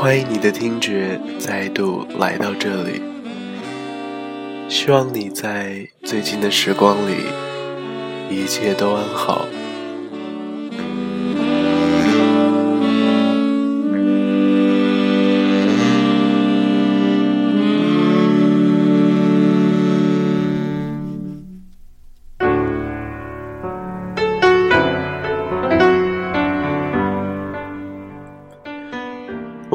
欢迎你的听觉再度来到这里。希望你在最近的时光里一切都安好。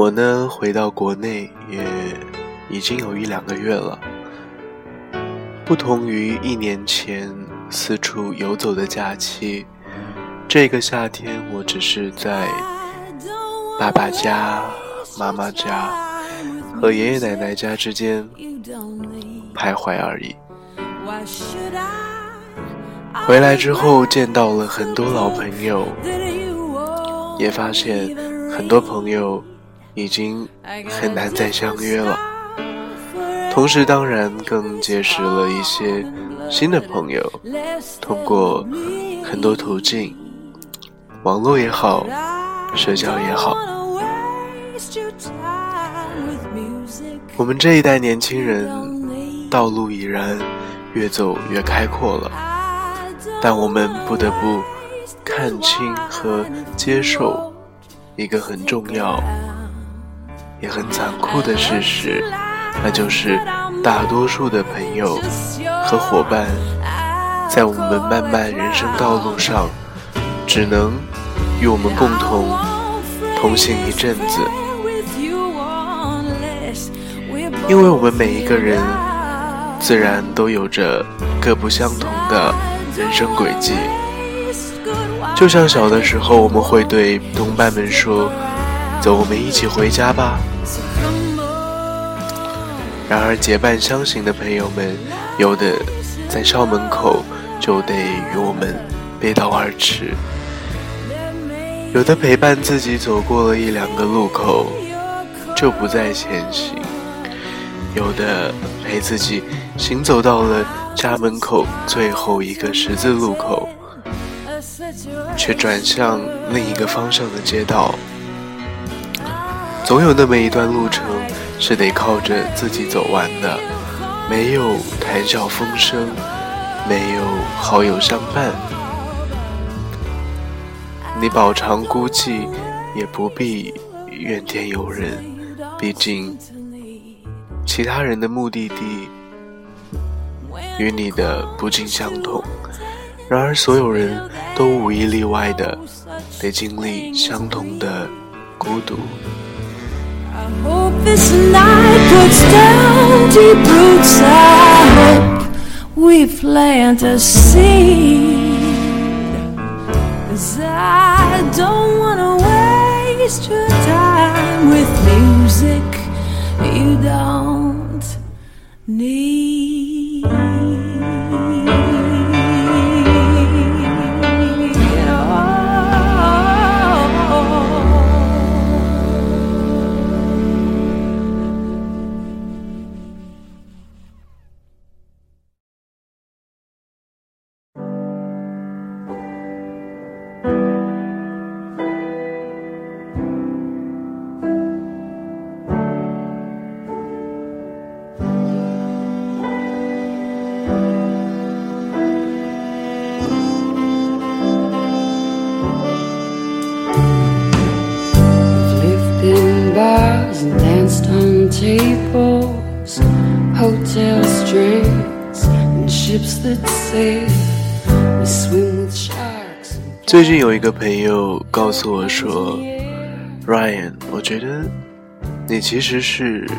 我呢，回到国内也已经有一两个月了。不同于一年前四处游走的假期，这个夏天我只是在爸爸家、妈妈家和爷爷奶奶家之间徘徊而已。回来之后见到了很多老朋友，也发现很多朋友已经很难再相约了。同时，当然更结识了一些新的朋友，通过很多途径，网络也好，社交也好。我们这一代年轻人，道路已然越走越开阔了，但我们不得不看清和接受一个很重要也很残酷的事实。那就是大多数的朋友和伙伴，在我们漫漫人生道路上，只能与我们共同同行一阵子，因为我们每一个人自然都有着各不相同的人生轨迹。就像小的时候，我们会对同伴们说：“走，我们一起回家吧。”然而，结伴相行的朋友们，有的在校门口就得与我们背道而驰；有的陪伴自己走过了一两个路口，就不再前行；有的陪自己行走到了家门口最后一个十字路口，却转向另一个方向的街道。总有那么一段路程。是得靠着自己走完的，没有谈笑风生，没有好友相伴，你饱尝孤寂，也不必怨天尤人。毕竟，其他人的目的地与你的不尽相同。然而，所有人都无一例外的得经历相同的孤独。We plant a seed. Cause I don't wanna waste your time with music you don't need. People hotel swim with sharks 最近有一个朋友告诉我说，Ryan，我觉得你其实是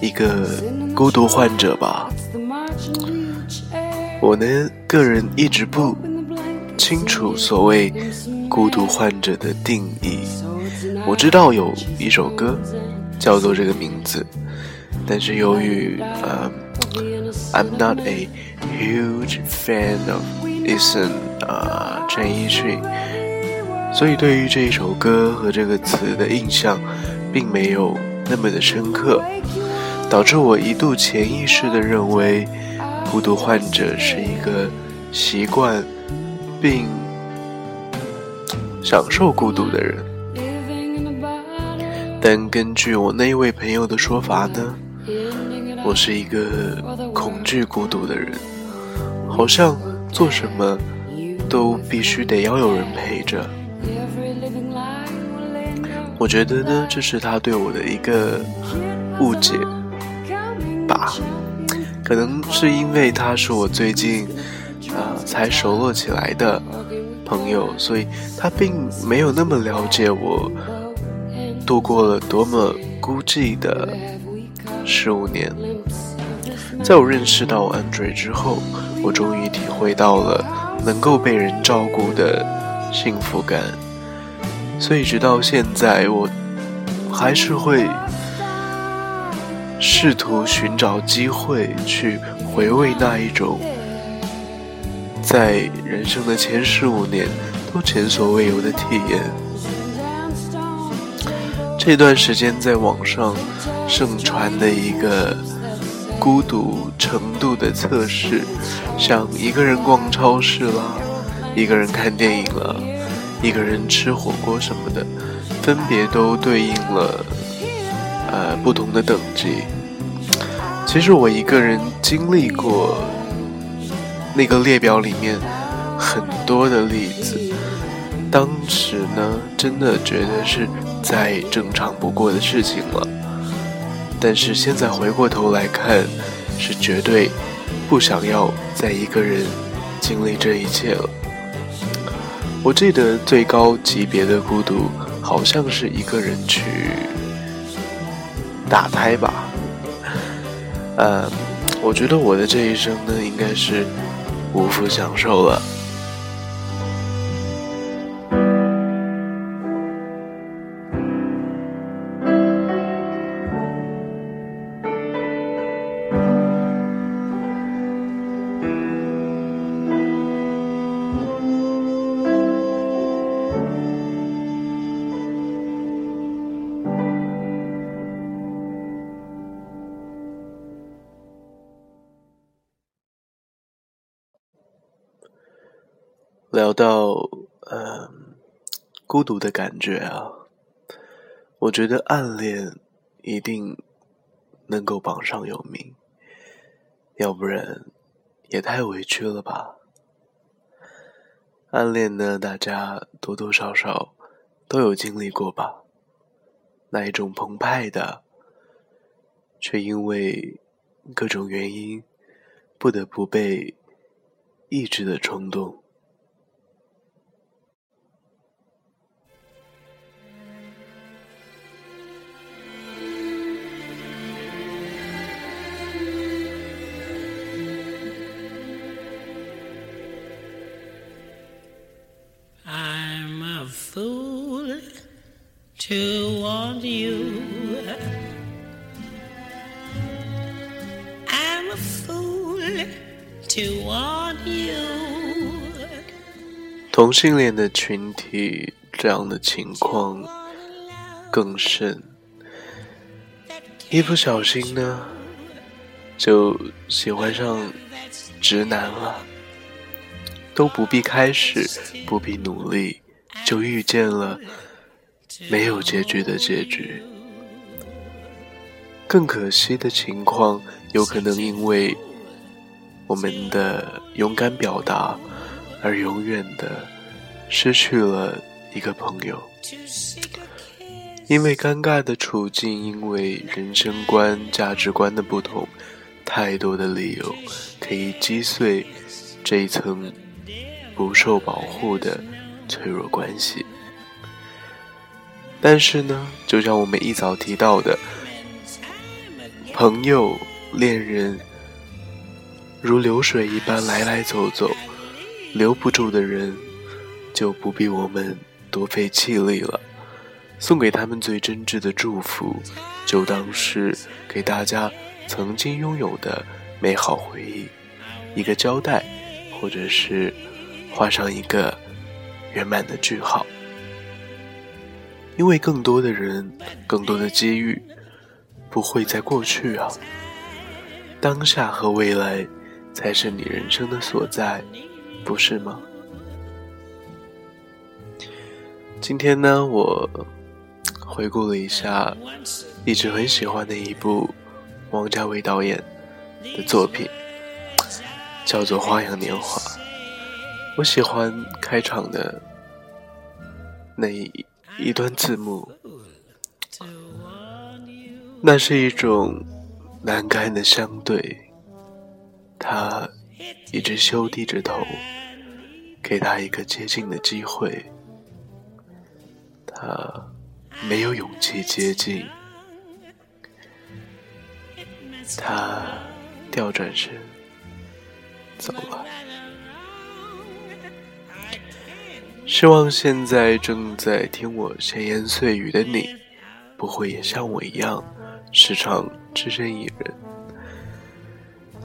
一个孤独患者吧。我呢，个人一直不清楚所谓孤独患者的定义。我知道有一首歌叫做这个名字。但是由于呃，I'm not a huge fan of Eason 啊陈奕迅，所以对于这一首歌和这个词的印象，并没有那么的深刻，导致我一度潜意识的认为，孤独患者是一个习惯并享受孤独的人。但根据我那位朋友的说法呢，我是一个恐惧孤独的人，好像做什么都必须得要有人陪着。我觉得呢，这是他对我的一个误解吧，可能是因为他是我最近啊才熟络起来的朋友，所以他并没有那么了解我度过了多么孤寂的十五年。在我认识到 Andre 之后，我终于体会到了能够被人照顾的幸福感。所以，直到现在，我还是会试图寻找机会去回味那一种在人生的前十五年都前所未有的体验。这段时间，在网上盛传的一个孤独程度的测试，像一个人逛超市啦，一个人看电影了。一个人吃火锅什么的，分别都对应了呃不同的等级。其实我一个人经历过那个列表里面很多的例子，当时呢真的觉得是再正常不过的事情了。但是现在回过头来看，是绝对不想要再一个人经历这一切了。我记得最高级别的孤独，好像是一个人去打胎吧。呃，我觉得我的这一生呢，应该是无福享受了。聊到嗯孤独的感觉啊，我觉得暗恋一定能够榜上有名，要不然也太委屈了吧。暗恋呢，大家多多少少都有经历过吧，那一种澎湃的，却因为各种原因不得不被抑制的冲动。To want you. I'm a fool to want you. 同性恋的群体这样的情况更甚，一不小心呢，就喜欢上直男了，都不必开始，不必努力，就遇见了。没有结局的结局。更可惜的情况，有可能因为我们的勇敢表达，而永远的失去了一个朋友。因为尴尬的处境，因为人生观、价值观的不同，太多的理由可以击碎这一层不受保护的脆弱关系。但是呢，就像我们一早提到的，朋友、恋人如流水一般来来走走，留不住的人就不必我们多费气力了。送给他们最真挚的祝福，就当是给大家曾经拥有的美好回忆一个交代，或者是画上一个圆满的句号。因为更多的人，更多的机遇，不会在过去啊。当下和未来，才是你人生的所在，不是吗？今天呢，我回顾了一下一直很喜欢的一部王家卫导演的作品，叫做《花样年华》。我喜欢开场的那一一段字幕，那是一种难堪的相对。他一直羞低着头，给他一个接近的机会。他没有勇气接近，他调转身走了。希望现在正在听我闲言碎语的你，不会也像我一样，时常只身一人。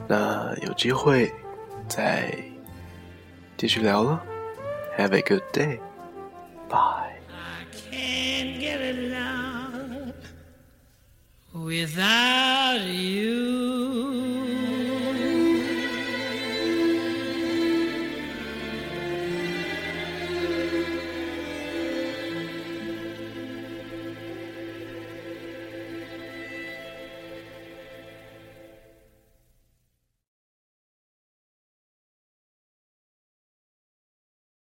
那有机会再继续聊了。Have a good day. Bye. without you.